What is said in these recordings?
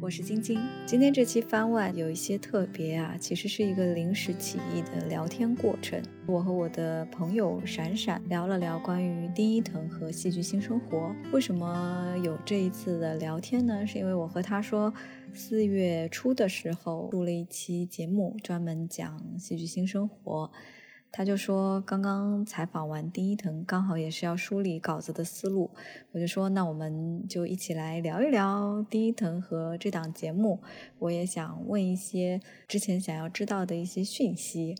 我是晶晶。今天这期番外有一些特别啊，其实是一个临时起意的聊天过程。我和我的朋友闪闪聊了聊关于丁一腾和戏剧新生活。为什么有这一次的聊天呢？是因为我和他说，四月初的时候录了一期节目，专门讲戏剧新生活。他就说刚刚采访完丁一腾，刚好也是要梳理稿子的思路。我就说那我们就一起来聊一聊丁一腾和这档节目。我也想问一些之前想要知道的一些讯息。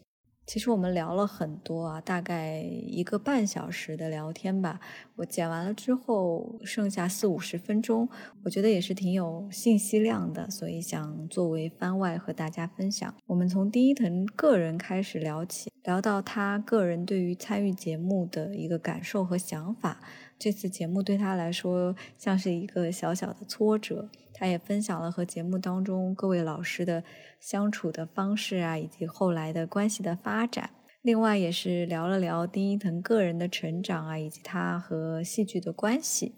其实我们聊了很多啊，大概一个半小时的聊天吧。我剪完了之后，剩下四五十分钟，我觉得也是挺有信息量的，所以想作为番外和大家分享。我们从丁一腾个人开始聊起，聊到他个人对于参与节目的一个感受和想法。这次节目对他来说像是一个小小的挫折。他也分享了和节目当中各位老师的相处的方式啊，以及后来的关系的发展。另外，也是聊了聊丁一腾个人的成长啊，以及他和戏剧的关系。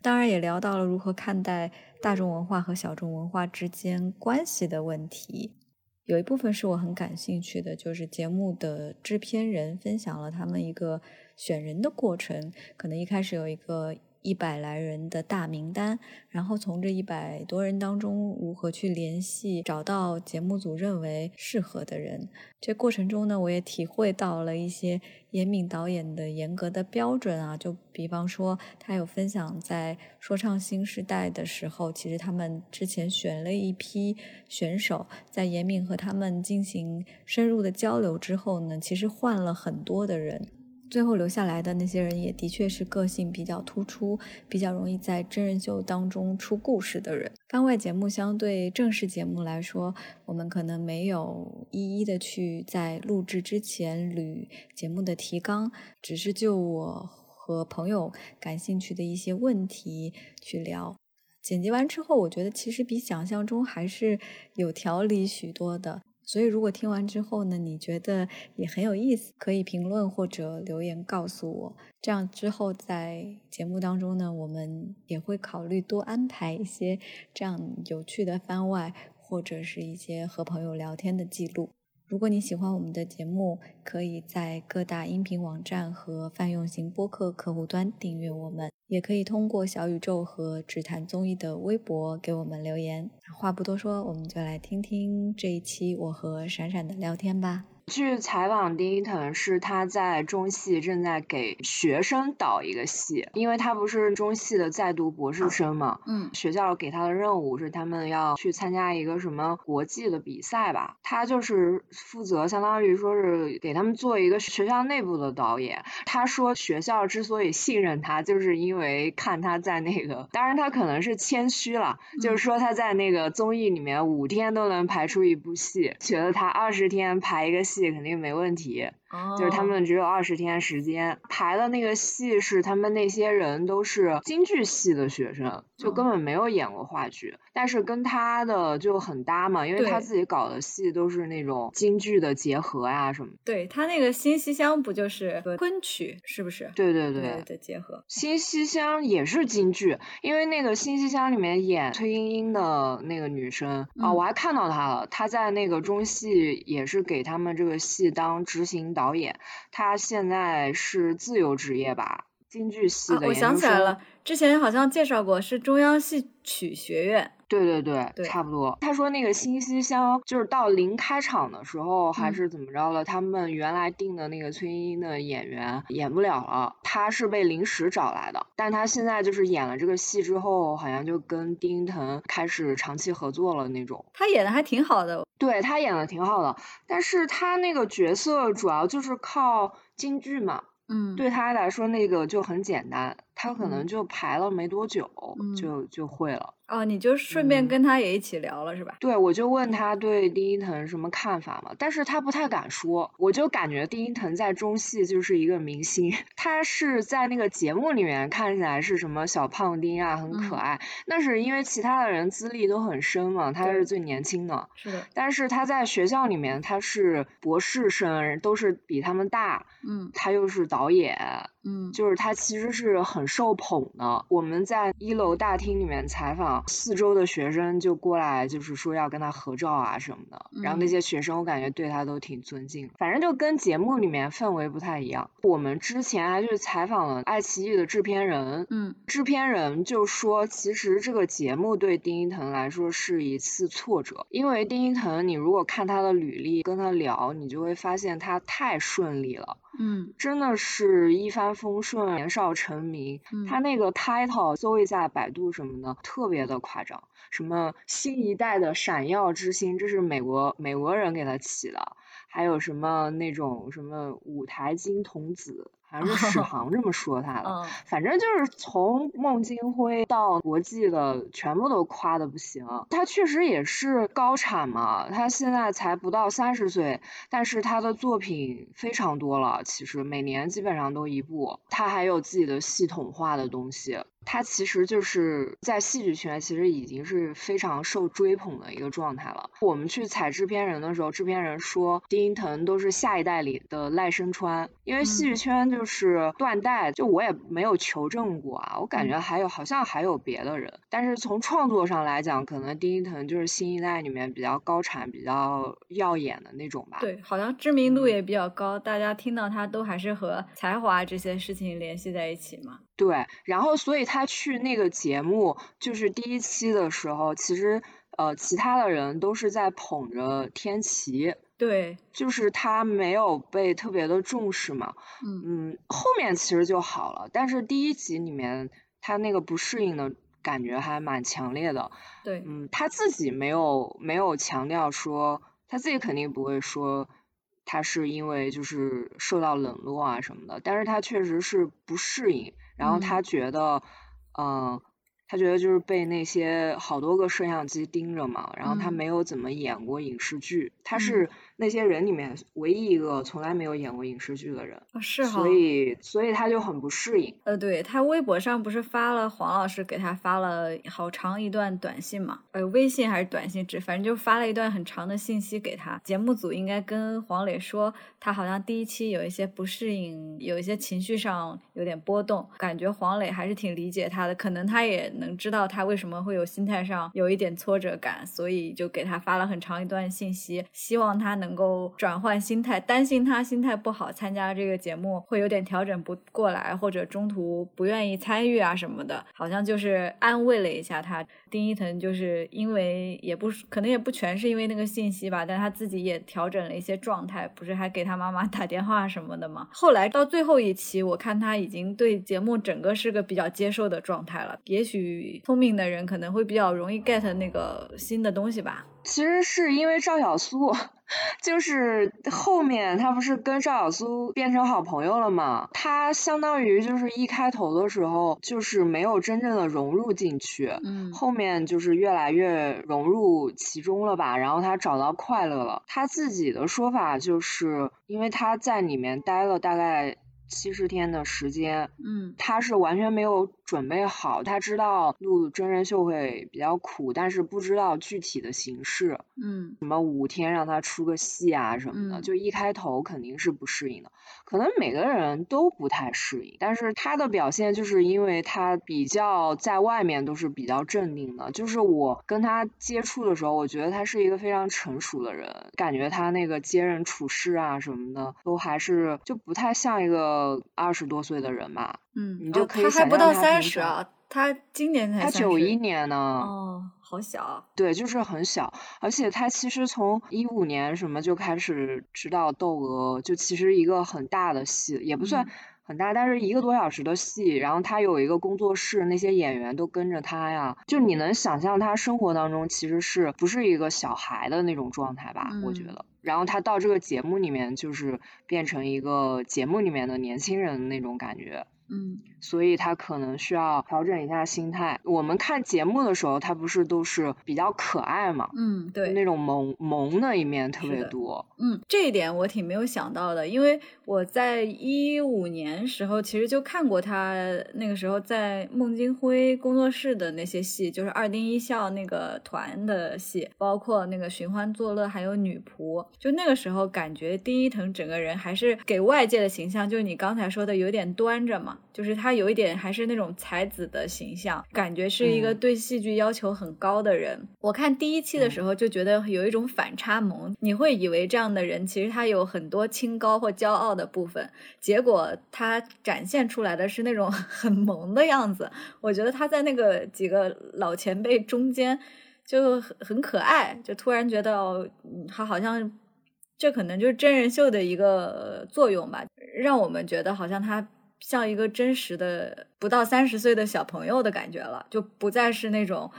当然，也聊到了如何看待大众文化和小众文化之间关系的问题。有一部分是我很感兴趣的，就是节目的制片人分享了他们一个选人的过程。可能一开始有一个。一百来人的大名单，然后从这一百多人当中如何去联系，找到节目组认为适合的人。这过程中呢，我也体会到了一些严敏导演的严格的标准啊。就比方说，他有分享在说唱新时代的时候，其实他们之前选了一批选手，在严敏和他们进行深入的交流之后呢，其实换了很多的人。最后留下来的那些人也的确是个性比较突出、比较容易在真人秀当中出故事的人。番外节目相对正式节目来说，我们可能没有一一的去在录制之前捋节目的提纲，只是就我和朋友感兴趣的一些问题去聊。剪辑完之后，我觉得其实比想象中还是有条理许多的。所以，如果听完之后呢，你觉得也很有意思，可以评论或者留言告诉我。这样之后在节目当中呢，我们也会考虑多安排一些这样有趣的番外，或者是一些和朋友聊天的记录。如果你喜欢我们的节目，可以在各大音频网站和泛用型播客客户端订阅我们。也可以通过小宇宙和只谈综艺的微博给我们留言。话不多说，我们就来听听这一期我和闪闪的聊天吧。据采访，丁一腾是他在中戏正在给学生导一个戏，因为他不是中戏的在读博士生嘛。嗯。学校给他的任务是他们要去参加一个什么国际的比赛吧，他就是负责相当于说是给他们做一个学校内部的导演。他说学校之所以信任他，就是因为看他在那个，当然他可能是谦虚了，就是说他在那个综艺里面五天都能排出一部戏，觉得他二十天排一个戏。这肯定没问题。就是他们只有二十天时间排的那个戏，是他们那些人都是京剧系的学生，就根本没有演过话剧，但是跟他的就很搭嘛，因为他自己搞的戏都是那种京剧的结合呀什么。对他那个新西厢不就是昆曲是不是？对对对的结合。新西厢也是京剧，因为那个新西厢里面演崔莺莺的那个女生啊，我还看到她了，她在那个中戏也是给他们这个戏当执行导。导演，他现在是自由职业吧？京剧系的。我想起来了，之前好像介绍过，是中央戏曲学院。对对对，差不多。他说那个新西厢就是到临开场的时候还是怎么着了，他们原来定的那个崔莺莺的演员演不了了，他是被临时找来的。但他现在就是演了这个戏之后，好像就跟丁一腾开始长期合作了那种。他演的还挺好的。对他演的挺好的，但是他那个角色主要就是靠京剧嘛。嗯，对他来说那个就很简单，他可能就排了没多久就就会了。哦，你就顺便跟他也一起聊了是吧？对，我就问他对丁一腾什么看法嘛，但是他不太敢说。我就感觉丁一腾在中戏就是一个明星，他是在那个节目里面看起来是什么小胖丁啊，很可爱。那是因为其他的人资历都很深嘛，他是最年轻的。是的。但是他在学校里面他是博士生，都是比他们大。嗯。他又是导演。嗯。就是他其实是很受捧的。我们在一楼大厅里面采访，四周的学生就过来，就是说要跟他合照啊什么的。然后那些学生，我感觉对他都挺尊敬。反正就跟节目里面氛围不太一样。我们之前还去采访了爱奇艺的制片人，嗯，制片人就说，其实这个节目对丁一腾来说是一次挫折，因为丁一腾，你如果看他的履历，跟他聊，你就会发现他太顺利了。嗯，真的是一帆风顺，年少成名。他那个 title 搜一下百度什么的，特别的夸张，什么新一代的闪耀之星，这是美国美国人给他起的，还有什么那种什么舞台金童子。还是史航这么说他的，反正就是从孟京辉到国际的，全部都夸的不行。他确实也是高产嘛，他现在才不到三十岁，但是他的作品非常多了，其实每年基本上都一部。他还有自己的系统化的东西。他其实就是在戏剧圈，其实已经是非常受追捧的一个状态了。我们去采制片人的时候，制片人说丁一腾都是下一代里的赖声川，因为戏剧圈就是断代，就我也没有求证过啊，我感觉还有好像还有别的人，但是从创作上来讲，可能丁一腾就是新一代里面比较高产、比较耀眼的那种吧。对，好像知名度也比较高，大家听到他都还是和才华这些事情联系在一起嘛。对，然后所以他去那个节目，就是第一期的时候，其实呃，其他的人都是在捧着天琪，对，就是他没有被特别的重视嘛，嗯嗯，后面其实就好了，但是第一集里面他那个不适应的感觉还蛮强烈的，对，嗯，他自己没有没有强调说，他自己肯定不会说。他是因为就是受到冷落啊什么的，但是他确实是不适应，然后他觉得，嗯，他觉得就是被那些好多个摄像机盯着嘛，然后他没有怎么演过影视剧，他是。那些人里面唯一一个从来没有演过影视剧的人，是哈，所以所以他就很不适应。呃，对他微博上不是发了黄老师给他发了好长一段短信嘛？呃，微信还是短信，只反正就发了一段很长的信息给他。节目组应该跟黄磊说，他好像第一期有一些不适应，有一些情绪上有点波动，感觉黄磊还是挺理解他的，可能他也能知道他为什么会有心态上有一点挫折感，所以就给他发了很长一段信息，希望他能。能够转换心态，担心他心态不好，参加这个节目会有点调整不过来，或者中途不愿意参与啊什么的，好像就是安慰了一下他。丁一腾就是因为也不可能也不全是因为那个信息吧，但他自己也调整了一些状态，不是还给他妈妈打电话什么的吗？后来到最后一期，我看他已经对节目整个是个比较接受的状态了。也许聪明的人可能会比较容易 get 那个新的东西吧。其实是因为赵小苏。就是后面他不是跟赵小苏变成好朋友了吗？他相当于就是一开头的时候就是没有真正的融入进去，嗯，后面就是越来越融入其中了吧，然后他找到快乐了。他自己的说法就是，因为他在里面待了大概。七十天的时间，嗯，他是完全没有准备好，他知道录真人秀会比较苦，但是不知道具体的形式，嗯，什么五天让他出个戏啊什么的，就一开头肯定是不适应的，可能每个人都不太适应，但是他的表现就是因为他比较在外面都是比较镇定的，就是我跟他接触的时候，我觉得他是一个非常成熟的人，感觉他那个接人处事啊什么的都还是就不太像一个。呃，二十多岁的人吧，嗯，你就可以想象他还不到三十啊，他今年才他九一年呢，哦，好小，对，就是很小，而且他其实从一五年什么就开始知道窦娥，就其实一个很大的戏，也不算很大，但是一个多小时的戏，然后他有一个工作室，那些演员都跟着他呀，就你能想象他生活当中其实是不是一个小孩的那种状态吧？我觉得。然后他到这个节目里面，就是变成一个节目里面的年轻人那种感觉。嗯，所以他可能需要调整一下心态。我们看节目的时候，他不是都是比较可爱嘛？嗯，对，那种萌萌的一面特别多。嗯，这一点我挺没有想到的，因为我在一五年时候其实就看过他那个时候在孟京辉工作室的那些戏，就是二丁一笑那个团的戏，包括那个寻欢作乐，还有女仆。就那个时候感觉丁一腾整个人还是给外界的形象，就是你刚才说的有点端着嘛。就是他有一点还是那种才子的形象，感觉是一个对戏剧要求很高的人。我看第一期的时候就觉得有一种反差萌，你会以为这样的人其实他有很多清高或骄傲的部分，结果他展现出来的是那种 很萌的样子。我觉得他在那个几个老前辈中间就很很可爱，就突然觉得他好像。这可能就是真人秀的一个作用吧，让我们觉得好像他像一个真实的不到三十岁的小朋友的感觉了，就不再是那种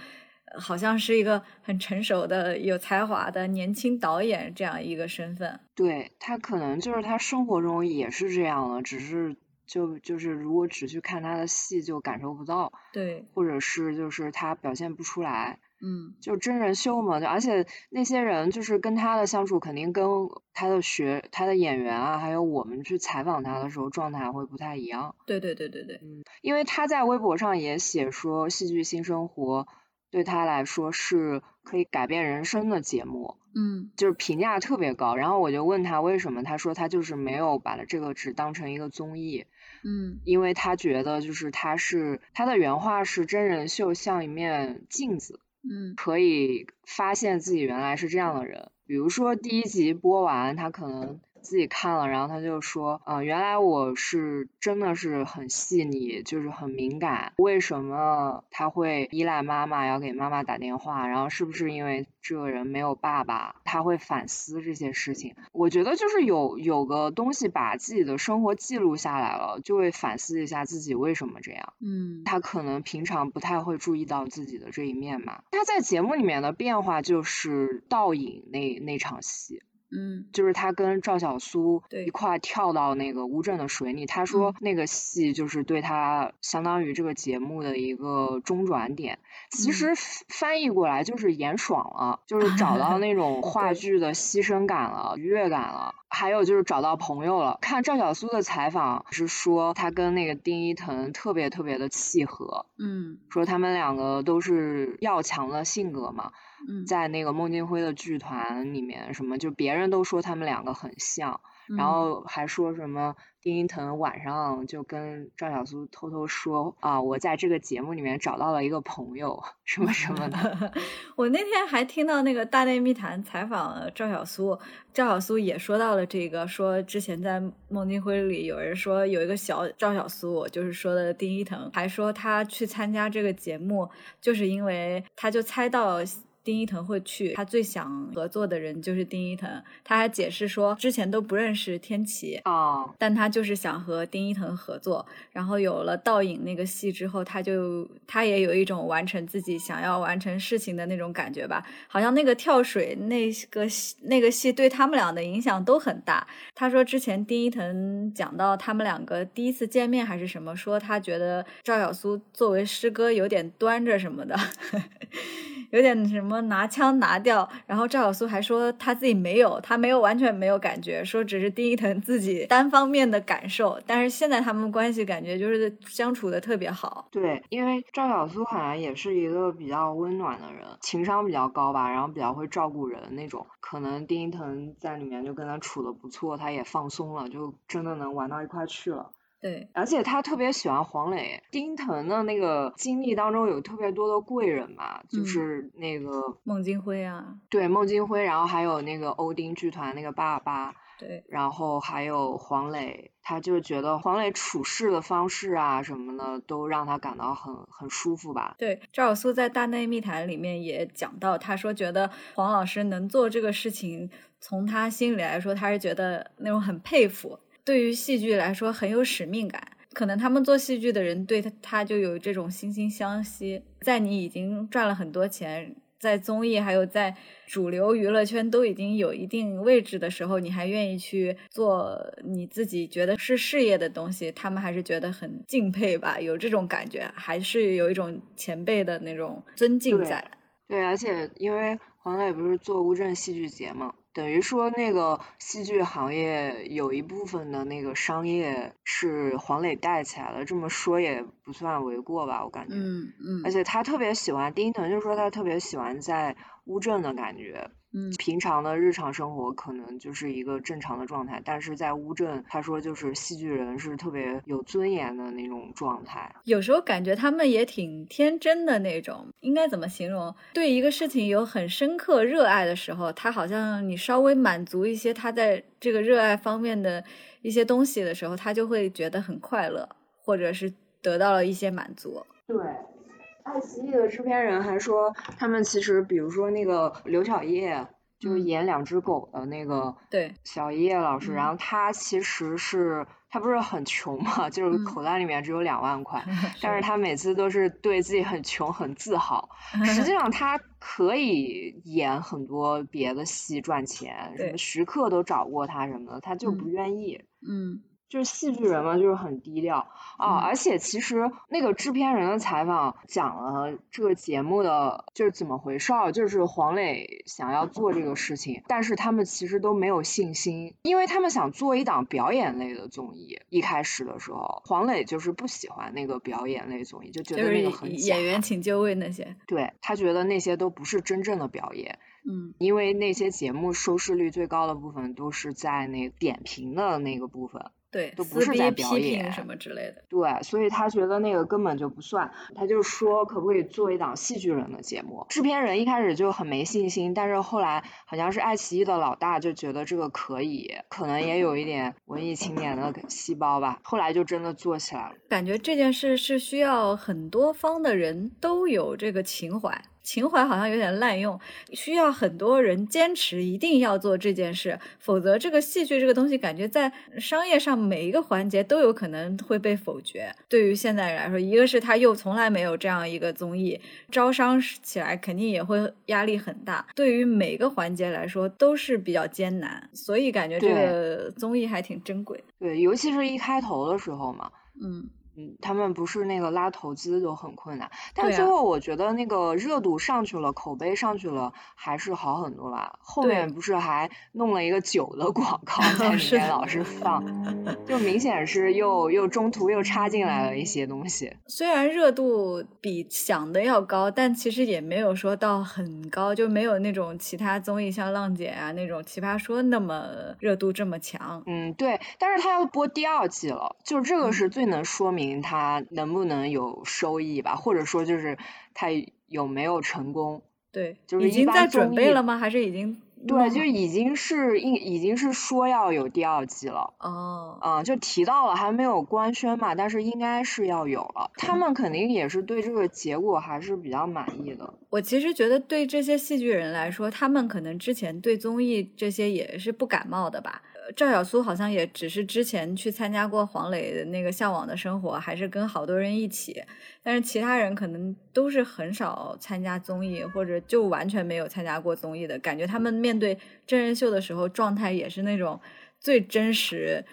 好像是一个很成熟的、有才华的年轻导演这样一个身份。对他可能就是他生活中也是这样的，只是就就是如果只去看他的戏就感受不到，对，或者是就是他表现不出来。嗯，就真人秀嘛，而且那些人就是跟他的相处，肯定跟他的学、他的演员啊，还有我们去采访他的时候状态会不太一样。对对对对对，嗯，因为他在微博上也写说，戏剧新生活对他来说是可以改变人生的节目，嗯，就是评价特别高。然后我就问他为什么，他说他就是没有把这个只当成一个综艺，嗯，因为他觉得就是他是他的原话是真人秀像一面镜子。嗯，可以发现自己原来是这样的人。比如说第一集播完，他可能自己看了，然后他就说，嗯，原来我是真的是很细腻，就是很敏感。为什么他会依赖妈妈，要给妈妈打电话？然后是不是因为？这个人没有爸爸，他会反思这些事情。我觉得就是有有个东西把自己的生活记录下来了，就会反思一下自己为什么这样。嗯，他可能平常不太会注意到自己的这一面嘛。他在节目里面的变化就是倒影那那场戏。嗯，就是他跟赵小苏对一块跳到那个乌镇的水里，他说那个戏就是对他相当于这个节目的一个中转点。其实翻译过来就是演爽了，就是找到那种 话剧的牺牲感了、愉悦感了。还有就是找到朋友了。看赵小苏的采访是说他跟那个丁一腾特别特别的契合，嗯，说他们两个都是要强的性格嘛。嗯，在那个孟京辉的剧团里面，什么就别人都说他们两个很像，然后还说什么丁一腾晚上就跟赵小苏偷偷说啊，我在这个节目里面找到了一个朋友，什么什么的。我那天还听到那个大内密谈采访赵小苏，赵小苏也说到了这个，说之前在孟京辉里有人说有一个小赵小苏，就是说的丁一腾，还说他去参加这个节目，就是因为他就猜到。丁一腾会去，他最想合作的人就是丁一腾。他还解释说，之前都不认识天琪哦，但他就是想和丁一腾合作。然后有了倒影那个戏之后，他就他也有一种完成自己想要完成事情的那种感觉吧。好像那个跳水那个那个戏对他们俩的影响都很大。他说之前丁一腾讲到他们两个第一次见面还是什么，说他觉得赵小苏作为师哥有点端着什么的。有点什么么拿枪拿掉，然后赵小苏还说他自己没有，他没有完全没有感觉，说只是丁一腾自己单方面的感受。但是现在他们关系感觉就是相处的特别好。对，因为赵小苏好像也是一个比较温暖的人，情商比较高吧，然后比较会照顾人那种。可能丁一腾在里面就跟他处的不错，他也放松了，就真的能玩到一块去了。对，而且他特别喜欢黄磊，丁腾的那个经历当中有特别多的贵人嘛，就是那个孟京辉啊，对孟京辉，然后还有那个欧丁剧团那个爸爸，对，然后还有黄磊，他就觉得黄磊处事的方式啊什么的都让他感到很很舒服吧。对，赵小苏在《大内密谈》里面也讲到，他说觉得黄老师能做这个事情，从他心里来说，他是觉得那种很佩服。对于戏剧来说很有使命感，可能他们做戏剧的人对他他就有这种惺惺相惜。在你已经赚了很多钱，在综艺还有在主流娱乐圈都已经有一定位置的时候，你还愿意去做你自己觉得是事业的东西，他们还是觉得很敬佩吧，有这种感觉，还是有一种前辈的那种尊敬在。对，而且因为黄磊不是做乌镇戏剧节嘛。等于说，那个戏剧行业有一部分的那个商业是黄磊带起来的，这么说也不算为过吧，我感觉。嗯嗯。而且他特别喜欢丁一腾，就说他特别喜欢在乌镇的感觉，嗯，平常的日常生活可能就是一个正常的状态，但是在乌镇，他说就是戏剧人是特别有尊严的那种状态。有时候感觉他们也挺天真的那种，应该怎么形容？对一个事情有很深刻热爱的时候，他好像你稍微满足一些他在这个热爱方面的一些东西的时候，他就会觉得很快乐，或者是得到了一些满足。对。爱奇艺的制片人还说，他们其实，比如说那个刘晓烨，就是演两只狗的那个，对，小叶老师，然后他其实是，他不是很穷嘛，就是口袋里面只有两万块，但是他每次都是对自己很穷很自豪，实际上他可以演很多别的戏赚钱，什么徐克都找过他什么的，他就不愿意，嗯。就是戏剧人嘛，就是很低调啊，而且其实那个制片人的采访讲了这个节目的就是怎么回事儿，就是黄磊想要做这个事情，但是他们其实都没有信心，因为他们想做一档表演类的综艺。一开始的时候，黄磊就是不喜欢那个表演类综艺，就觉得那个很演员请就位那些，对他觉得那些都不是真正的表演。嗯，因为那些节目收视率最高的部分都是在那点评的那个部分。对，都不是在表演什么之类的。对，所以他觉得那个根本就不算，他就说可不可以做一档戏剧人的节目。制片人一开始就很没信心，但是后来好像是爱奇艺的老大就觉得这个可以，可能也有一点文艺青年的细胞吧。后来就真的做起来了。感觉这件事是需要很多方的人都有这个情怀。情怀好像有点滥用，需要很多人坚持一定要做这件事，否则这个戏剧这个东西感觉在商业上每一个环节都有可能会被否决。对于现代人来说，一个是他又从来没有这样一个综艺，招商起来肯定也会压力很大。对于每个环节来说都是比较艰难，所以感觉这个综艺还挺珍贵。对，尤其是一开头的时候嘛，嗯。嗯，他们不是那个拉投资都很困难，但最后我觉得那个热度上去了，口碑上去了，还是好很多吧。后面不是还弄了一个酒的广告 在里面老是放，就明显是又又中途又插进来了一些东西。虽然热度比想的要高，但其实也没有说到很高，就没有那种其他综艺像浪姐啊那种奇葩说那么热度这么强。嗯，对，但是他要播第二季了，就这个是最能说明。他能不能有收益吧，或者说就是他有没有成功？对，就是已经在准备了吗？还是已经？对，就已经是应已经是说要有第二季了。哦。嗯，就提到了，还没有官宣嘛，但是应该是要有了。他们肯定也是对这个结果还是比较满意的。我其实觉得，对这些戏剧人来说，他们可能之前对综艺这些也是不感冒的吧。赵小苏好像也只是之前去参加过黄磊的那个《向往的生活》，还是跟好多人一起，但是其他人可能都是很少参加综艺，或者就完全没有参加过综艺的感觉。他们面对真人秀的时候，状态也是那种最真实，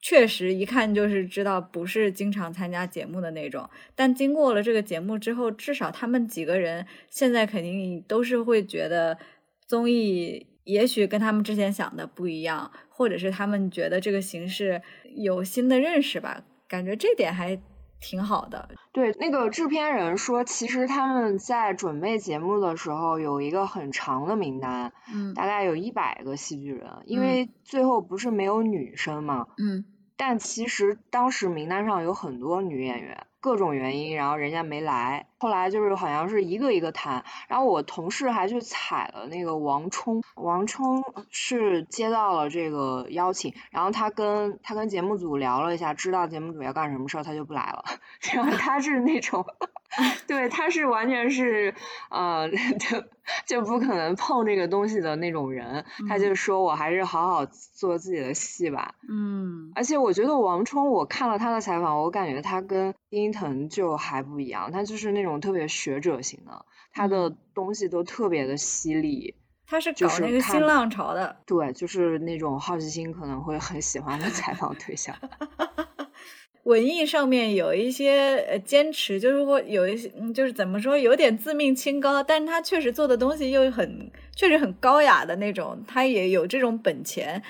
确实一看就是知道不是经常参加节目的那种。但经过了这个节目之后，至少他们几个人现在肯定都是会觉得综艺。也许跟他们之前想的不一样，或者是他们觉得这个形式有新的认识吧，感觉这点还挺好的。对，那个制片人说，其实他们在准备节目的时候有一个很长的名单，嗯，大概有一百个戏剧人，因为最后不是没有女生嘛，嗯，但其实当时名单上有很多女演员。各种原因，然后人家没来，后来就是好像是一个一个谈，然后我同事还去采了那个王冲，王冲是接到了这个邀请，然后他跟他跟节目组聊了一下，知道节目组要干什么事儿，他就不来了，然后他是那种。对，他是完全是，呃，就就不可能碰这个东西的那种人。他就说我还是好好做自己的戏吧。嗯。而且我觉得王冲，我看了他的采访，我感觉他跟丁一腾就还不一样。他就是那种特别学者型的，他的东西都特别的犀利。他是搞那个新浪潮的。对，就是那种好奇心可能会很喜欢的采访对象。文艺上面有一些呃坚持，就是说有一些，就是怎么说，有点自命清高，但是他确实做的东西又很，确实很高雅的那种，他也有这种本钱，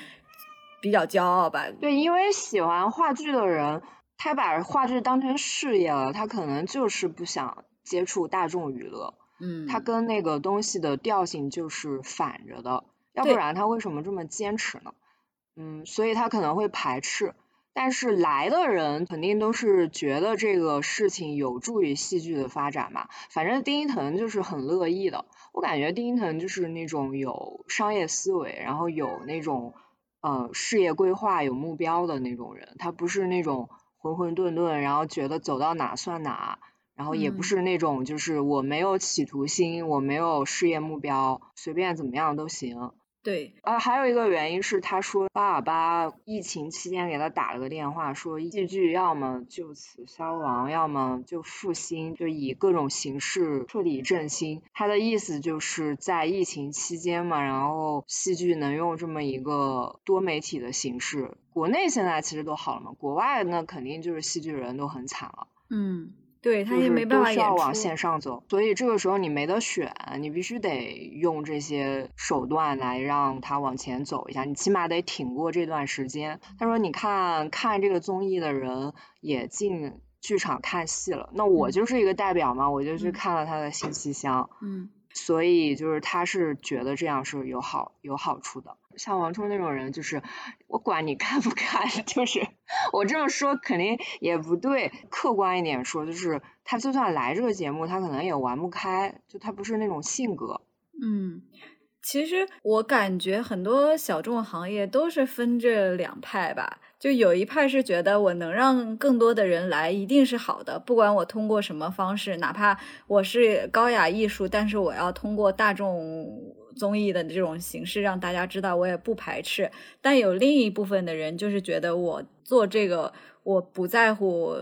比较骄傲吧。对，因为喜欢话剧的人，他把话剧当成事业了，他可能就是不想接触大众娱乐。嗯，他跟那个东西的调性就是反着的，要不然他为什么这么坚持呢？嗯，所以他可能会排斥。但是来的人肯定都是觉得这个事情有助于戏剧的发展嘛。反正丁一腾就是很乐意的，我感觉丁一腾就是那种有商业思维，然后有那种呃事业规划、有目标的那种人。他不是那种浑浑沌沌，然后觉得走到哪算哪，然后也不是那种就是我没有企图心，我没有事业目标，随便怎么样都行。对，啊，还有一个原因是，他说巴尔巴疫情期间给他打了个电话，说戏剧要么就此消亡，要么就复兴，就以各种形式彻底振兴。他的意思就是在疫情期间嘛，然后戏剧能用这么一个多媒体的形式，国内现在其实都好了嘛，国外那肯定就是戏剧人都很惨了。嗯。对他也没办法演出，往线上走，所以这个时候你没得选，你必须得用这些手段来让他往前走一下，你起码得挺过这段时间。他说：“你看看这个综艺的人也进剧场看戏了，那我就是一个代表嘛，我就去看了他的《信息箱》。”嗯。所以就是他是觉得这样是有好有好处的，像王冲那种人，就是我管你看不看，就是我这么说肯定也不对。客观一点说，就是他就算来这个节目，他可能也玩不开，就他不是那种性格。嗯，其实我感觉很多小众行业都是分这两派吧。就有一派是觉得我能让更多的人来一定是好的，不管我通过什么方式，哪怕我是高雅艺术，但是我要通过大众综艺的这种形式让大家知道，我也不排斥。但有另一部分的人就是觉得我做这个我不在乎，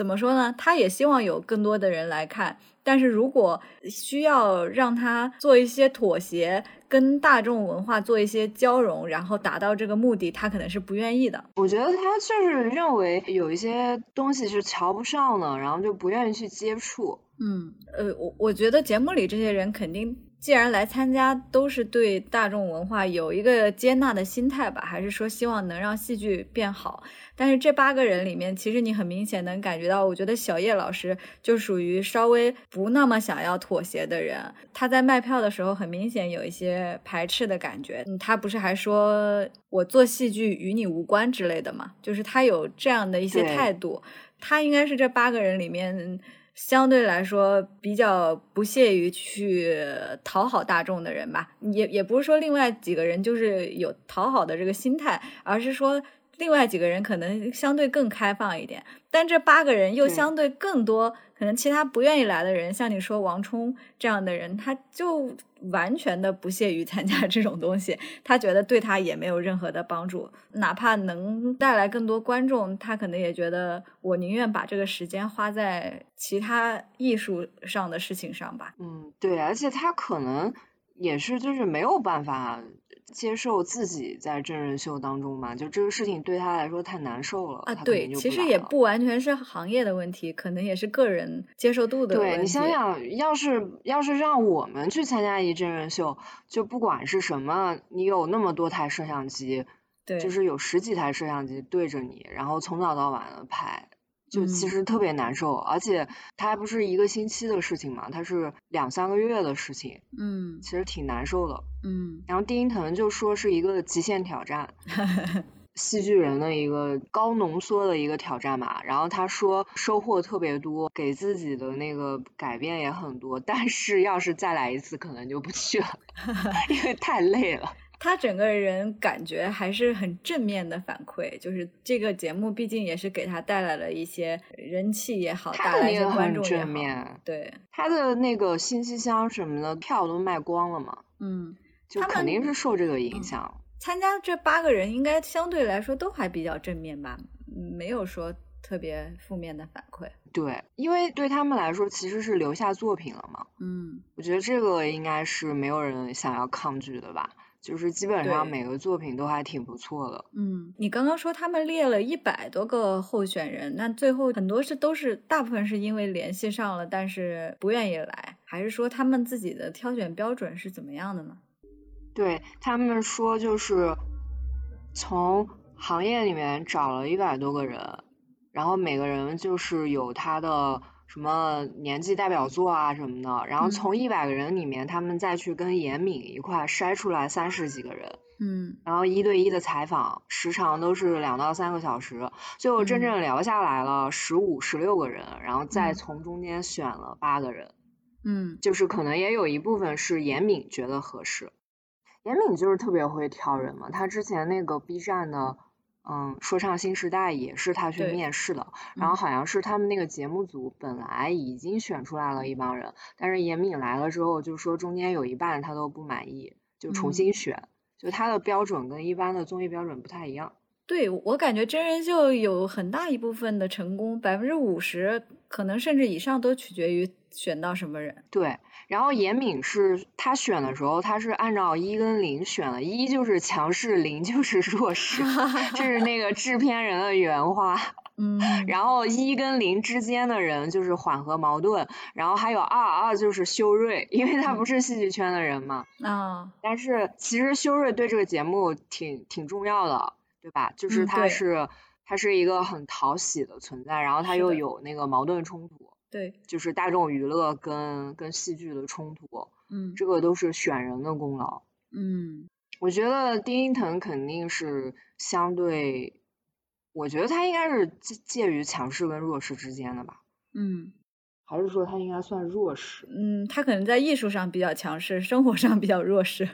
怎么说呢？他也希望有更多的人来看。但是如果需要让他做一些妥协，跟大众文化做一些交融，然后达到这个目的，他可能是不愿意的。我觉得他就是认为有一些东西是瞧不上的，然后就不愿意去接触。嗯，呃，我我觉得节目里这些人肯定。既然来参加，都是对大众文化有一个接纳的心态吧，还是说希望能让戏剧变好？但是这八个人里面，其实你很明显能感觉到，我觉得小叶老师就属于稍微不那么想要妥协的人。他在卖票的时候，很明显有一些排斥的感觉。他不是还说我做戏剧与你无关之类的嘛？就是他有这样的一些态度。他应该是这八个人里面。相对来说比较不屑于去讨好大众的人吧，也也不是说另外几个人就是有讨好的这个心态，而是说另外几个人可能相对更开放一点，但这八个人又相对更多。可能其他不愿意来的人，像你说王冲这样的人，他就完全的不屑于参加 这种东西，他觉得对他也没有任何的帮助，哪怕能带来更多观众，他可能也觉得我宁愿把这个时间花在其他艺术上的事情上吧。嗯，对，而且他可能也是就是没有办法。接受自己在真人秀当中嘛，就这个事情对他来说太难受了啊。对，其实也不完全是行业的问题，可能也是个人接受度的问题。对你想想，要是要是让我们去参加一真人秀，就不管是什么，你有那么多台摄像机，对，就是有十几台摄像机对着你，然后从早到晚的拍。就其实特别难受，而且它还不是一个星期的事情嘛，它是两三个月的事情，嗯，其实挺难受的，嗯。然后丁一腾就说是一个极限挑战，戏剧人的一个高浓缩的一个挑战嘛。然后他说收获特别多，给自己的那个改变也很多，但是要是再来一次，可能就不去了，因为太累了。他整个人感觉还是很正面的反馈，就是这个节目毕竟也是给他带来了一些人气也好，带来一些观众也好。对，他的那个信息箱什么的票都卖光了嘛，嗯，就肯定是受这个影响。参加这八个人应该相对来说都还比较正面吧，没有说特别负面的反馈。对，因为对他们来说其实是留下作品了嘛，嗯，我觉得这个应该是没有人想要抗拒的吧。就是基本上每个作品都还挺不错的。嗯，你刚刚说他们列了一百多个候选人，那最后很多是都是大部分是因为联系上了，但是不愿意来，还是说他们自己的挑选标准是怎么样的呢？对他们说，就是从行业里面找了一百多个人，然后每个人就是有他的什么年纪代表作啊什么的，然后从一百个人里面，他们再去跟严敏一块筛出来三十几个人，嗯，然后一对一的采访，时长都是两到三个小时，最后真正聊下来了十五、十六个人，然后再从中间选了八个人，嗯，就是可能也有一部分是严敏觉得合适，严敏就是特别会挑人嘛，他之前那个 B 站的。嗯，说唱新时代也是他去面试的，然后好像是他们那个节目组本来已经选出来了一帮人，但是严敏来了之后，就说中间有一半他都不满意，就重新选，就他的标准跟一般的综艺标准不太一样。对我感觉真人秀有很大一部分的成功，百分之五十可能甚至以上都取决于选到什么人。对。然后严敏是他选的时候，他是按照一跟零选了，一就是强势，零就是弱势，这是那个制片人的原话。嗯。然后一跟零之间的人就是缓和矛盾，然后还有二二就是修睿，因为他不是戏剧圈的人嘛。嗯。但是其实修睿对这个节目挺挺重要的，对吧？就是他是他是一个很讨喜的存在，然后他又有那个矛盾冲突。对，就是大众娱乐跟跟戏剧的冲突，嗯，这个都是选人的功劳，嗯，我觉得丁一腾肯定是相对，我觉得他应该是介介于强势跟弱势之间的吧，嗯，还是说他应该算弱势？嗯，他可能在艺术上比较强势，生活上比较弱势。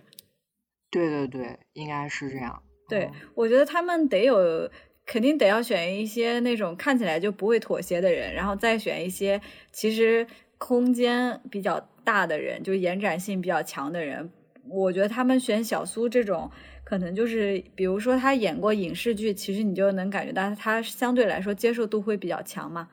对对对，应该是这样。对，我觉得他们得有。肯定得要选一些那种看起来就不会妥协的人，然后再选一些其实空间比较大的人，就延展性比较强的人。我觉得他们选小苏这种，可能就是比如说他演过影视剧，其实你就能感觉到他相对来说接受度会比较强嘛。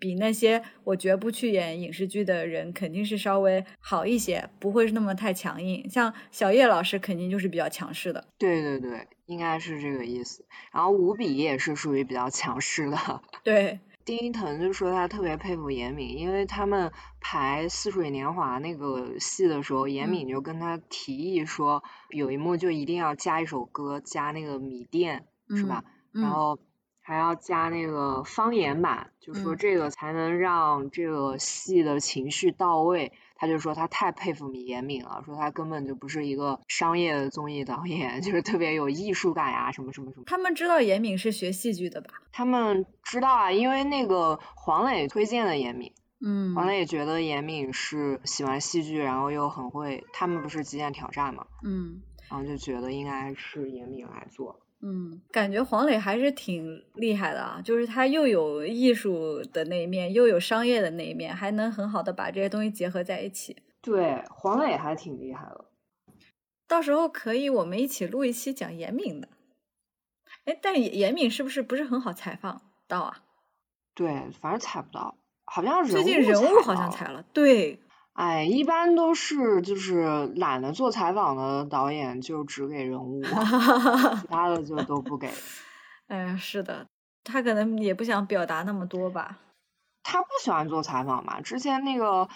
比那些我绝不去演影视剧的人，肯定是稍微好一些，不会是那么太强硬。像小叶老师，肯定就是比较强势的。对对对，应该是这个意思。然后吴比也是属于比较强势的。对，丁一腾就说他特别佩服严敏，因为他们排《似水年华》那个戏的时候，严敏就跟他提议说，有一幕就一定要加一首歌，加那个米店，是吧？然后。还要加那个方言版，就说这个才能让这个戏的情绪到位。他就说他太佩服米严敏了，说他根本就不是一个商业的综艺导演，就是特别有艺术感呀，什么什么什么。他们知道严敏是学戏剧的吧？他们知道啊，因为那个黄磊推荐的严敏。嗯。黄磊觉得严敏是喜欢戏剧，然后又很会。他们不是极限挑战嘛？嗯。然后就觉得应该是严敏来做。嗯，感觉黄磊还是挺厉害的啊，就是他又有艺术的那一面，又有商业的那一面，还能很好的把这些东西结合在一起。对，黄磊还挺厉害的。到时候可以我们一起录一期讲严敏的。哎，但严敏是不是不是很好采访到啊？对，反正采不到，好像最近人物好像采了，对。哎，一般都是就是懒得做采访的导演就只给人物，其他的就都不给。哎，是的，他可能也不想表达那么多吧。他不喜欢做采访嘛？之前那个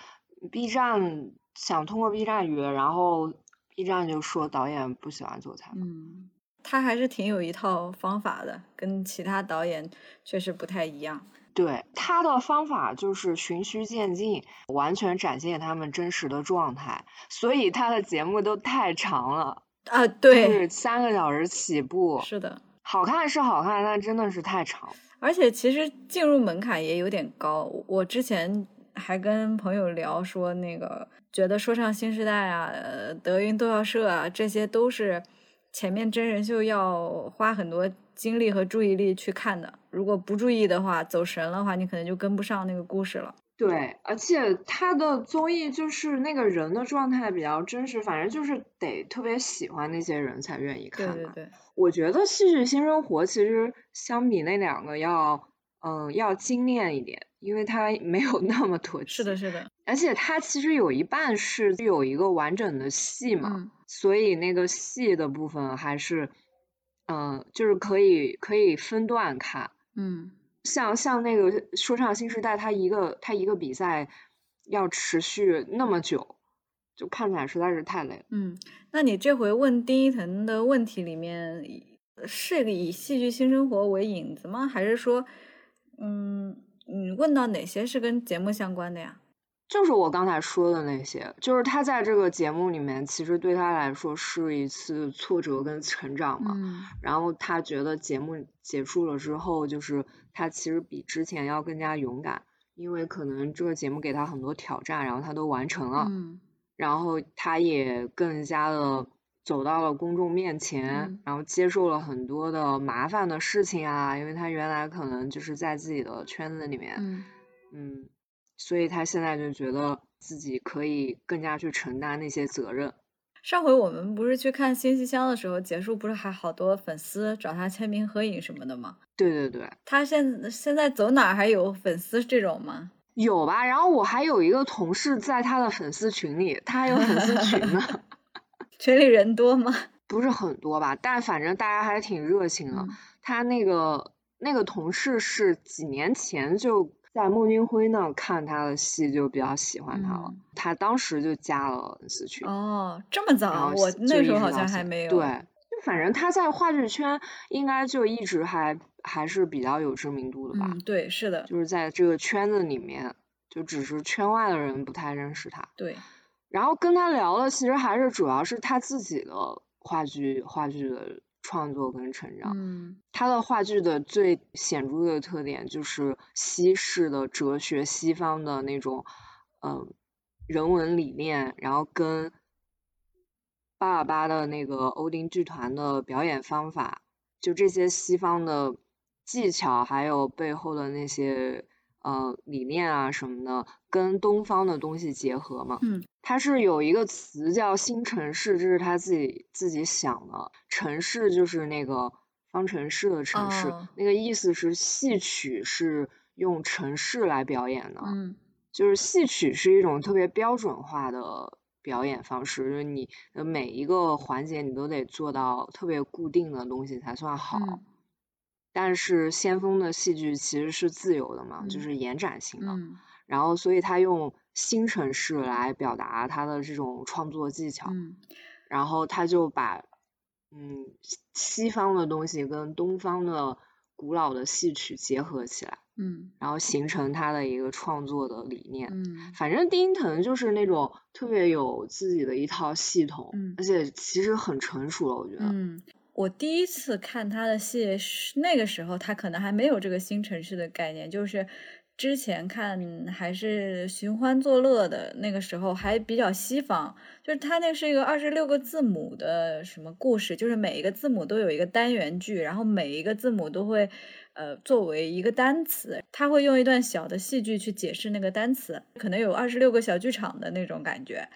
B 站想通过 B 站约，然后 B 站就说导演不喜欢做采访。嗯，他还是挺有一套方法的，跟其他导演确实不太一样。对他的方法就是循序渐进，完全展现他们真实的状态，所以他的节目都太长了啊，对，是三个小时起步。是的，好看是好看，但真的是太长。而且其实进入门槛也有点高。我之前还跟朋友聊说，那个觉得说唱新时代啊、德云逗笑社啊，这些都是前面真人秀要花很多。精力和注意力去看的，如果不注意的话，走神的话，你可能就跟不上那个故事了。对，而且他的综艺就是那个人的状态比较真实，反正就是得特别喜欢那些人才愿意看。对对对，我觉得《戏剧新生活》其实相比那两个要，嗯，要精炼一点，因为它没有那么多。是的，是的。而且它其实有一半是有一个完整的戏嘛，所以那个戏的部分还是。嗯，就是可以可以分段看，嗯，像像那个说唱新时代，它一个它一个比赛要持续那么久，就看起来实在是太累了。嗯，那你这回问丁一腾的问题里面，是以戏剧新生活为引子吗？还是说，嗯，你问到哪些是跟节目相关的呀？就是我刚才说的那些，就是他在这个节目里面，其实对他来说是一次挫折跟成长嘛。嗯然后他觉得节目结束了之后，就是他其实比之前要更加勇敢，因为可能这个节目给他很多挑战，然后他都完成了，嗯然后他也更加的走到了公众面前，嗯然后接受了很多的麻烦的事情啊，因为他原来可能就是在自己的圈子里面，嗯嗯，所以他现在就觉得自己可以更加去承担那些责任。上回我们不是去看新西厢的时候，结束不是还好多粉丝找他签名合影什么的吗？对对对，他现现在走哪儿还有粉丝这种吗？有吧？然后我还有一个同事在他的粉丝群里，他还有粉丝群呢，群里人多吗？不是很多吧，但反正大家还挺热情的。嗯他那个那个同事是几年前就在孟京辉那看他的戏，就比较喜欢他了。嗯他当时就加了粉丝群，哦，这么早，我那时候好像还没有。对，就反正他在话剧圈应该就一直还还是比较有知名度的吧。嗯，对，是的，就是在这个圈子里面，就只是圈外的人不太认识他。对，然后跟他聊的其实还是主要是他自己的话剧话剧的创作跟成长。嗯他的话剧的最显著的特点就是西式的哲学，西方的那种嗯人文理念，然后跟巴尔巴的那个欧丁剧团的表演方法，就这些西方的技巧，还有背后的那些呃理念啊什么的，跟东方的东西结合嘛。嗯它是有一个词叫新城市，这是他自己自己想的。城市就是那个方程式的城市，哦那个意思是戏曲是用城市来表演的，嗯就是戏曲是一种特别标准化的表演方式，就是你的每一个环节你都得做到特别固定的东西才算好。嗯但是先锋的戏剧其实是自由的嘛，嗯就是延展性的。嗯然后所以他用新城市来表达他的这种创作技巧，嗯然后他就把嗯西西方的东西跟东方的古老的戏曲结合起来，嗯然后形成他的一个创作的理念。嗯反正丁腾就是那种特别有自己的一套系统，嗯而且其实很成熟了，我觉得。嗯，我第一次看他的戏是那个时候，他可能还没有这个新城市的概念，就是之前看还是寻欢作乐的那个时候，还比较西方，就是他那是一个二十六个字母的什么故事，就是每一个字母都有一个单元剧，然后每一个字母都会。呃，作为一个单词，他会用一段小的戏剧去解释那个单词，可能有二十六个小剧场的那种感觉。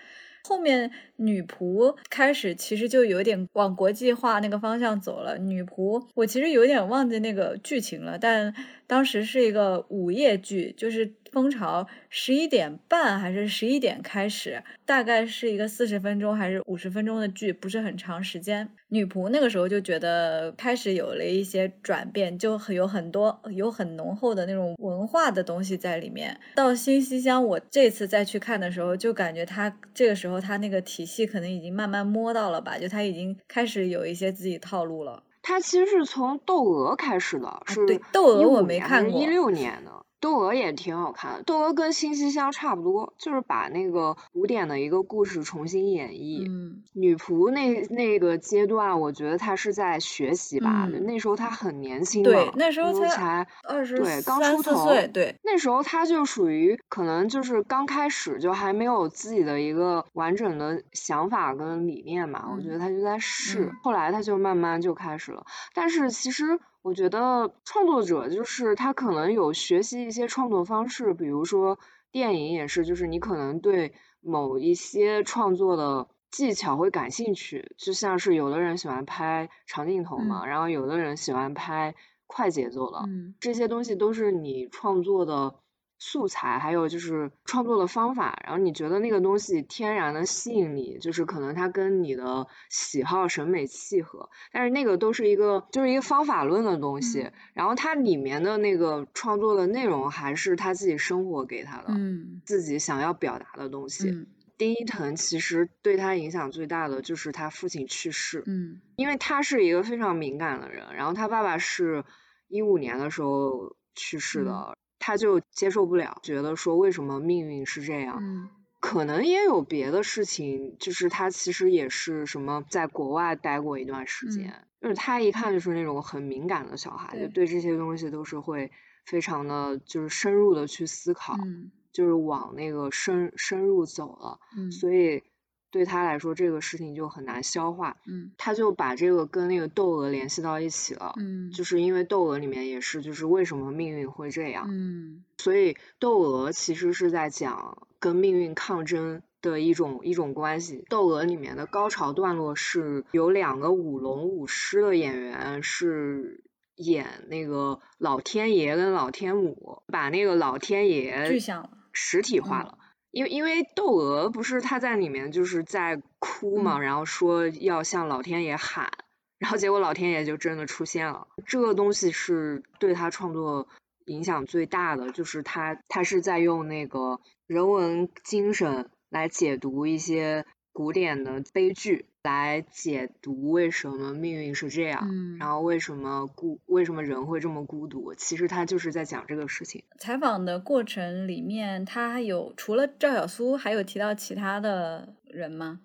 后面女仆开始其实就有点往国际化那个方向走了。女仆我其实有点忘记那个剧情了，但当时是一个午夜剧，就是蜂巢十一点半还是十一点开始，大概是一个四十分钟还是五十分钟的剧，不是很长时间。女仆那个时候就觉得开始有了一些转变，就很有很多有很浓厚的那种文化的东西在里面。到新西厢，我这次再去看的时候，就感觉他这个时候他那个体系可能已经慢慢摸到了吧，就他已经开始有一些自己套路了。他其实是从窦娥开始的，是啊对窦娥我15没看过一六年的。窦娥也挺好看的，窦娥跟新西厢差不多，就是把那个古典的一个故事重新演绎。嗯女仆那那个阶段，我觉得她是在学习吧，嗯那时候她很年轻嘛，对那时候才才二十对刚出头对，那时候她就属于可能就是刚开始，就还没有自己的一个完整的想法跟理念嘛，我觉嗯得她就在试，嗯后来她就慢慢就开始了。但是其实我觉得创作者就是他可能有学习一些创作方式，比如说电影也是，就是你可能对某一些创作的技巧会感兴趣，就像是有的人喜欢拍长镜头嘛，然后有的人喜欢拍快节奏的，嗯。这些东西都是你创作的素材，还有就是创作的方法，然后你觉得那个东西天然的吸引你，就是可能它跟你的喜好审美契合，但是那个都是一个就是一个方法论的东西，嗯。然后它里面的那个创作的内容还是他自己生活给他的，嗯。自己想要表达的东西。嗯。丁一腾其实对他影响最大的就是他父亲去世，嗯。因为他是一个非常敏感的人，然后他爸爸是一五年的时候去世的，他就接受不了，觉得说为什么命运是这样？嗯。可能也有别的事情，就是他其实也是什么在国外待过一段时间，就是他一看就是那种很敏感的小孩，对就对。这些东西都是会非常的就是深入的去思考，嗯。就是往那个深深入走了，嗯。所以对他来说这个事情就很难消化，嗯他就把这个跟那个窦娥联系到一起了。嗯就是因为窦娥里面也是，就是为什么命运会这样，嗯所以窦娥其实是在讲跟命运抗争的一种一种关系。窦娥里面的高潮段落是有两个舞龙舞狮的演员是演那个老天爷跟老天母，把那个老天爷具爷象了，实体化嗯了。因为因为窦娥不是她在里面就是在哭嘛，嗯然后说要向老天爷喊，然后结果老天爷就真的出现了。这个东西是对他创作影响最大的，就是他他是在用那个人文精神来解读一些古典的悲剧，来解读为什么命运是这样，嗯然后为什么孤为什么人会这么孤独。其实他就是在讲这个事情。采访的过程里面，他有除了赵小苏，还有提到其他的人吗？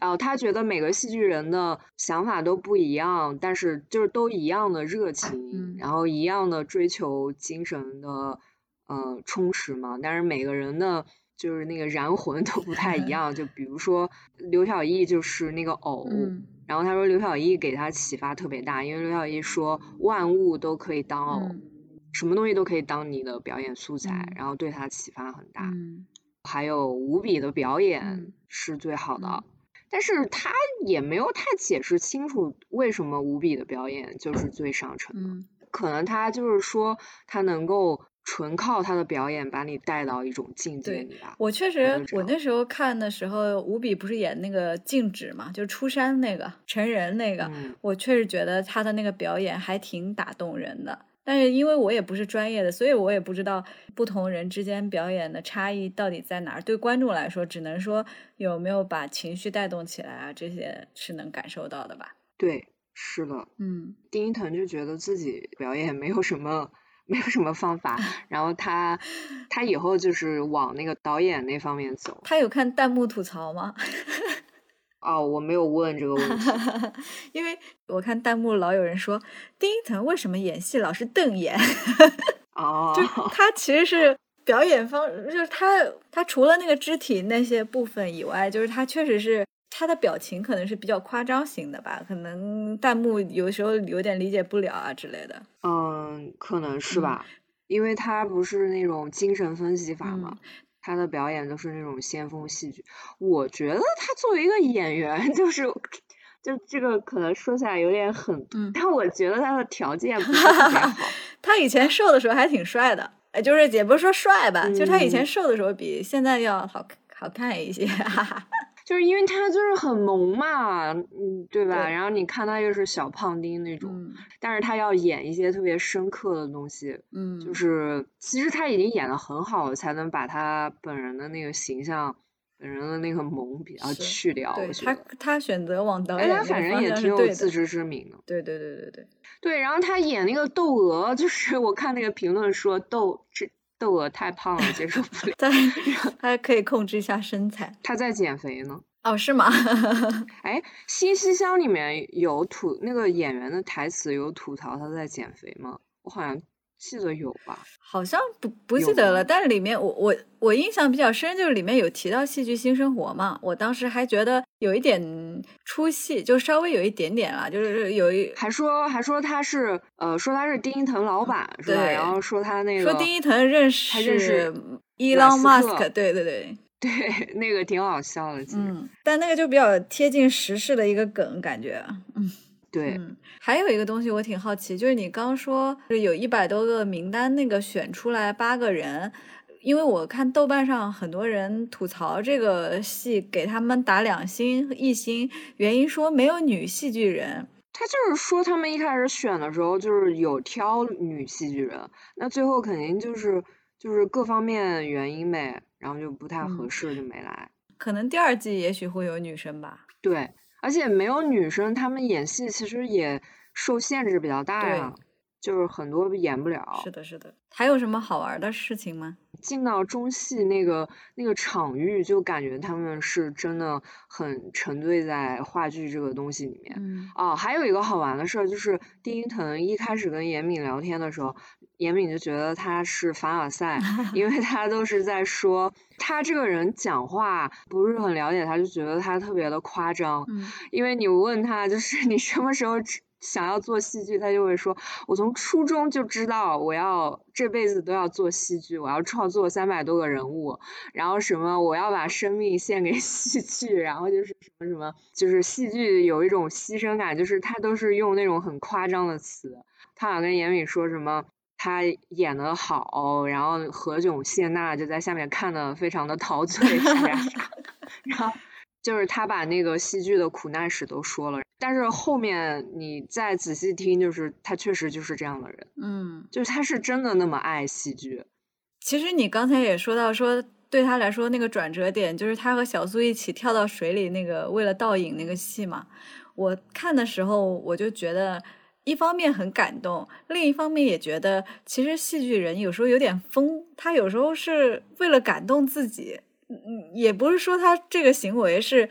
哦，他觉得每个戏剧人的想法都不一样，但是就是都一样的热情，嗯然后一样的追求精神的呃充实嘛。但是每个人的就是那个燃魂都不太一样。就 比如说刘晓毅就是那个偶，嗯然后他说刘晓毅给他启发特别大，因为刘晓毅说万物都可以当偶，嗯什么东西都可以当你的表演素材，嗯然后对他启发很大。嗯还有无比的表演嗯是最好的，嗯但是他也没有太解释清楚为什么无比的表演就是最上乘的，嗯可能他就是说他能够纯靠他的表演把你带到一种境界对里吧。我确实我那时候看的时候，吴比不是演那个静止嘛，就是出山那个成人那个，嗯我确实觉得他的那个表演还挺打动人的。但是因为我也不是专业的，所以我也不知道不同人之间表演的差异到底在哪儿。对观众来说，只能说有没有把情绪带动起来啊，这些是能感受到的吧。对，是的，嗯丁一腾就觉得自己表演没有什么。没有什么方法，然后他他以后就是往那个导演那方面走。他有看弹幕吐槽吗？哦，我没有问这个问题。因为我看弹幕老有人说丁一腾为什么演戏老是瞪眼，哦，就他其实是表演方，就是他他除了那个肢体那些部分以外，就是他确实是他的表情可能是比较夸张型的吧，可能弹幕有时候有点理解不了啊之类的。嗯，可能是嗯吧，因为他不是那种精神分析法嘛，嗯他的表演都是那种先锋戏剧。我觉得他作为一个演员，就是就这个可能说起来有点狠，嗯但我觉得他的条件不是特别好。他以前瘦的时候还挺帅的，哎，就是也不是说帅吧，就他以前嗯瘦的时候比现在要好好看一些。就是因为他就是很萌嘛，嗯，对吧？对然后你看他又是小胖丁那种，嗯但是他要演一些特别深刻的东西，嗯，就是其实他已经演的很好了，才能把他本人的那个形象、本人的那个萌比较去掉。对他他选择往导哎，他演那个方反正也挺。有自知之明的。对对对对对，对，然后他演那个窦娥，就是我看那个评论说窦这窦娥太胖了，接受不了。他他可以控制一下身材。他在减肥呢。哦，是吗？哎，《新西厢》里面有吐那个演员的台词有吐槽他在减肥吗？我好像记得有吧。好像不不记得了，但是里面我我我印象比较深，就是里面有提到戏剧新生活嘛，我当时还觉得有一点出戏，就稍微有一点点啦，就是有一还说还说他是呃说他是丁一腾老板是吧？对然后说他那个说丁一腾认识他认识识伊马朗马斯克，斯克对对对，对那个挺好笑的，其实、嗯，但那个就比较贴近时事的一个梗，感觉，嗯。对、嗯，还有一个东西我挺好奇，就是你刚说就有一百多个名单，那个选出来八个人，因为我看豆瓣上很多人吐槽这个戏，给他们打两星一星，原因说没有女戏剧人。他就是说他们一开始选的时候就是有挑女戏剧人，那最后肯定就是就是各方面原因呗，然后就不太合嗯适就没来。可能第二季也许会有女生吧。对，而且没有女生，她们演戏其实也受限制比较大呀。就是很多演不了。是的，是的。还有什么好玩的事情吗？进到中戏那个那个场域，就感觉他们是真的很沉醉在话剧这个东西里面。嗯。哦，还有一个好玩的事儿，就是丁一腾一开始跟严敏聊天的时候，严敏就觉得他是凡尔赛，因为他都是在说他这个人讲话不是很了解他，就觉得他特别的夸张。嗯。因为你问他，就是你什么时候？想要做戏剧，他就会说：“我从初中就知道我要这辈子都要做戏剧，我要创作三百多个人物，然后什么我要把生命献给戏剧，然后就是什么什么，就是戏剧有一种牺牲感，就是他都是用那种很夸张的词。他想跟严敏说什么，他演的好，然后何炅、谢娜就在下面看的非常的陶醉，然后。”就是他把那个戏剧的苦难史都说了，但是后面你再仔细听，就是他确实就是这样的人，嗯，就是他是真的那么爱戏剧。其实你刚才也说到，说对他来说那个转折点就是他和小苏一起跳到水里那个为了倒影那个戏嘛。我看的时候我就觉得，一方面很感动，另一方面也觉得其实戏剧人有时候有点疯，他有时候是为了感动自己。嗯，也不是说他这个行为是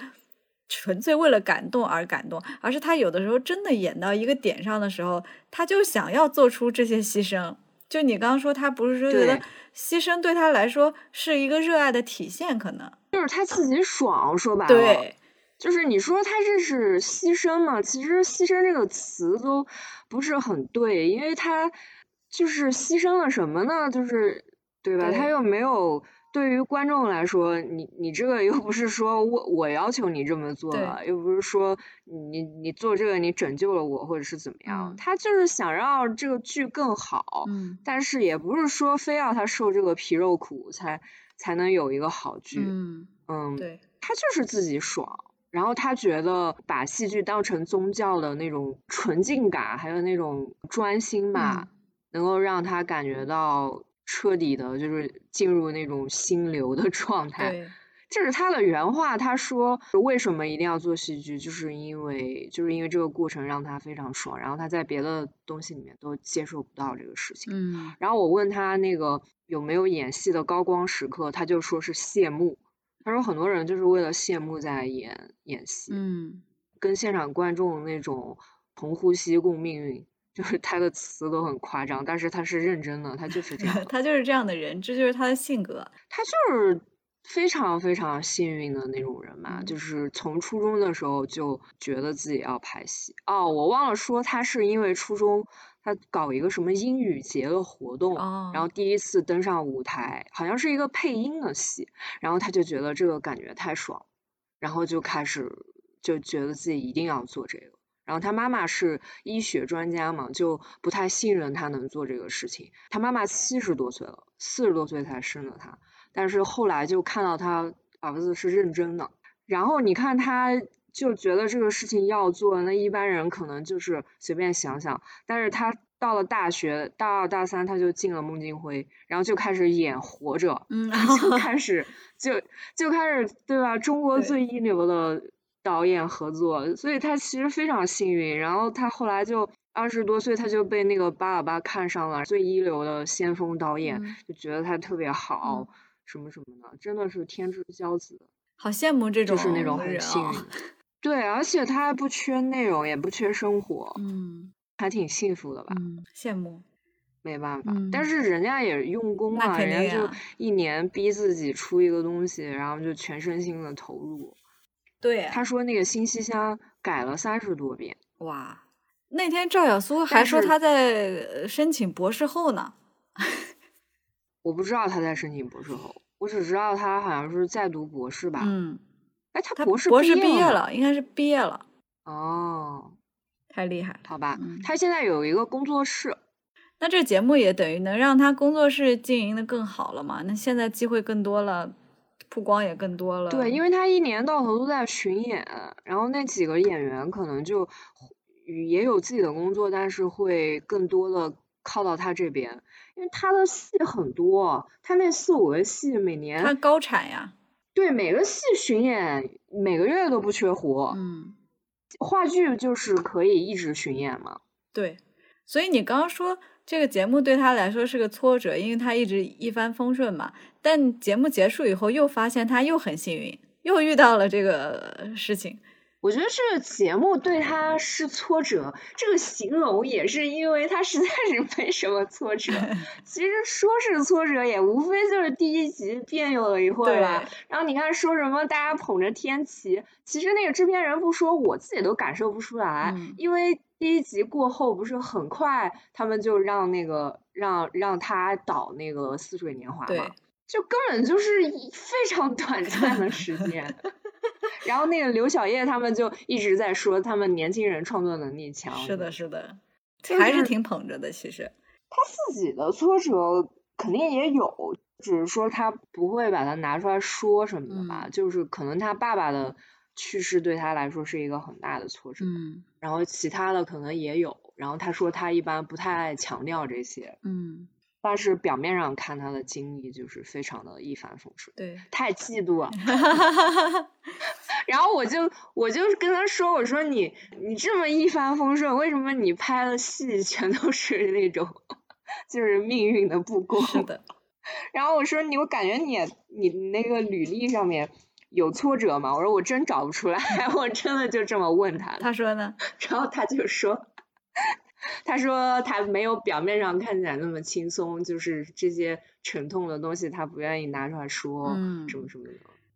纯粹为了感动而感动，而是他有的时候真的演到一个点上的时候，他就想要做出这些牺牲。就你刚刚说，他不是说觉得牺牲对他来说是一个热爱的体现，可能就是他自己爽。说白了，对，就是你说他这是牺牲嘛？其实“牺牲”这个词都不是很对，因为他就是牺牲了什么呢？就是对吧？他又没有。对于观众来说，你你这个又不是说我我要求你这么做了，又不是说你你做这个你拯救了我或者是怎么样，他就是想让这个剧更好，但是也不是说非要他受这个皮肉苦才才能有一个好剧，嗯嗯，对，他就是自己爽，然后他觉得把戏剧当成宗教的那种纯净感，还有那种专心吧，能够让他感觉到。彻底的，就是进入那种心流的状态。这是他的原话。他说：“为什么一定要做戏剧？就是因为，就是因为这个过程让他非常爽。然后他在别的东西里面都接受不到这个事情。”嗯。然后我问他那个有没有演戏的高光时刻，他就说是谢幕。他说很多人就是为了谢幕在演演戏。嗯。跟现场观众那种同呼吸共命运。就是他的词都很夸张，但是他是认真的，他就是这样，他就是这样的人，这就是他的性格。他就是非常非常幸运的那种人嘛，就是从初中的时候就觉得自己要拍戏。哦，我忘了说，他是因为初中他搞一个什么英语节的活动，然后第一次登上舞台，好像是一个配音的戏，然后他就觉得这个感觉太爽，然后就开始就觉得自己一定要做这个。然后他妈妈是医学专家嘛，就不太信任他能做这个事情。他妈妈七十多岁了，四十多岁才生的他，但是后来就看到他儿子是认真的，然后你看他就觉得这个事情要做，那一般人可能就是随便想想，但是他到了大学大二大三他就进了孟京辉，然后就开始演活着，嗯，就开始就就开始对吧？中国最一流的。导演合作，所以他其实非常幸运。然后他后来就二十多岁，他就被那个巴尔巴看上了，最一流的先锋导演，就觉得他特别好，什么什么的，真的是天之骄子。好羡慕这种，就是那种很幸运。对，而且他还不缺内容，也不缺生活，嗯，还挺幸福的吧？嗯，羡慕。没办法，但是人家也用功啊，人家就一年逼自己出一个东西，然后就全身心的投入。对，他说那个新西厢改了三十多遍。哇，那天赵小苏还说他在申请博士后呢。我不知道他在申请博士后，我只知道他好像是在读博士吧。嗯。哎，他博士博士毕业了，应该是毕业了。哦，太厉害，好吧。他现在有一个工作室。那这节目也等于能让他工作室经营的更好了嘛？那现在机会更多了。曝光也更多了。对，因为他一年到头都在巡演，然后那几个演员可能就也有自己的工作，但是会更多的靠到他这边，因为他的戏很多，他那四五个戏每年。他高产呀。对，每个戏巡演每个月都不缺活。嗯。话剧就是可以一直巡演嘛。对，所以你刚刚说这个节目对他来说是个挫折，因为他一直一帆风顺嘛。但节目结束以后，又发现他又很幸运，又遇到了这个事情。我觉得这个节目对他是挫折，这个形容也是因为他实在是没什么挫折。其实说是挫折，也无非就是第一集别扭了一会儿吧。然后你看说什么大家捧着天齐，其实那个制片人不说，我自己都感受不出来，因为第一集过后不是很快他们就让那个让让他导那个似水年华嘛，就根本就是非常短暂的时间。然后那个刘晓叶他们就一直在说他们年轻人创作能力强。是的，是的，还是挺捧着的。其实他自己的挫折肯定也有，只是说他不会把它拿出来说什么的吧。就是可能他爸爸的去世对他来说是一个很大的挫折。嗯。然后其他的可能也有。然后他说他一般不太爱强调这些。嗯。但是表面上看他的经历就是非常的一帆风顺，对，太嫉妒了。然后我就我就跟他说，我说你你这么一帆风顺，为什么你拍的戏全都是那种就是命运的不公？是的。然后我说你，我感觉你你那个履历上面有挫折吗？我说我真找不出来，我真的就这么问他。他说呢？然后他就说。他说他没有表面上看起来那么轻松，就是这些沉痛的东西他不愿意拿出来说，什么什么的。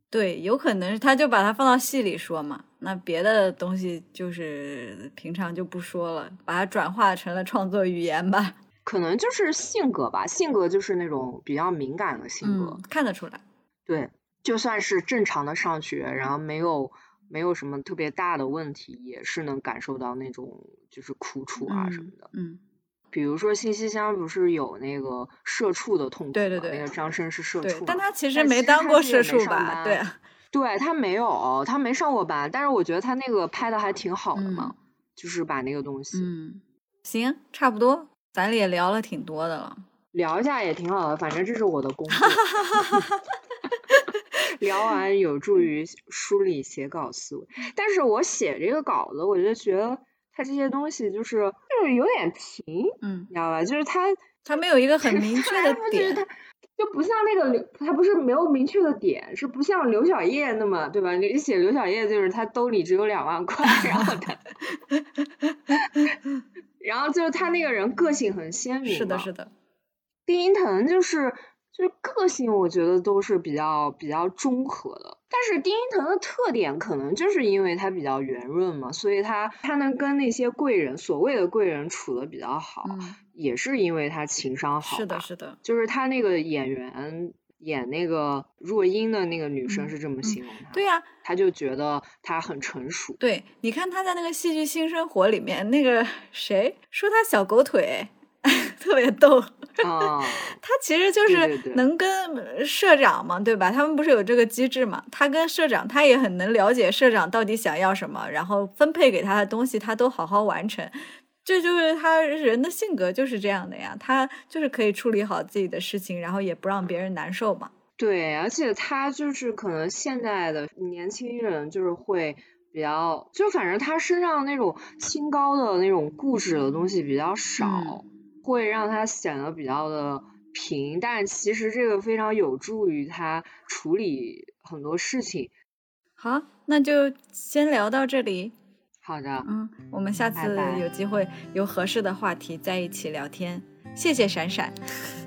对，有可能是他就把它放到戏里说嘛，那别的东西就是平常就不说了，把它转化成了创作语言吧。可能就是性格吧，性格就是那种比较敏感的性格，看得出来。对，就算是正常的上学，然后没有。没有什么特别大的问题，也是能感受到那种就是苦楚啊什么的。嗯，比如说信息箱不是有那个社畜的痛苦吗？对对对，那个张生是社畜，但他其实没当过社畜吧？对，对他没有，他没上过班，但是我觉得他那个拍的还挺好的嘛，就是把那个东西。嗯，行，差不多，咱俩也聊了挺多的了，聊一下也挺好的，反正这是我的工作。聊完有助于梳理写稿思维，但是我写这个稿子，我就觉得他这些东西就是就是有点平，嗯，你知道吧？就是他他没有一个很明确的点，就不像那个刘，他不是没有明确的点，是不像刘小叶那么，对吧？你写刘小叶就是他兜里只有两万块，然后他，然后就是他那个人个性很鲜明，是的，是的，丁一腾就是。就是个性，我觉得都是比较比较中和的。但是丁一腾的特点，可能就是因为他比较圆润嘛，所以他他能跟那些贵人，所谓的贵人处的比较好，也是因为他情商好。是的，是的。就是他那个演员演那个若英的那个女生是这么形容他。对呀，他就觉得他很成熟。对，你看他在那个戏剧新生活里面，那个谁说他小狗腿。特别逗，他其实就是能跟社长嘛，对吧？他们不是有这个机制嘛？他跟社长，他也很能了解社长到底想要什么，然后分配给他的东西，他都好好完成。这就是他人的性格，就是这样的呀。他就是可以处理好自己的事情，然后也不让别人难受嘛。对，而且他就是可能现在的年轻人就是会比较，就反正他身上那种清高的那种固执的东西比较少。会让他显得比较的平，但其实这个非常有助于他处理很多事情。好，那就先聊到这里。好的，嗯，我们下次有机会有合适的话题在一起聊天。谢谢闪闪。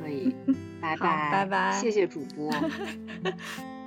可以，拜 拜，拜拜，谢谢主播。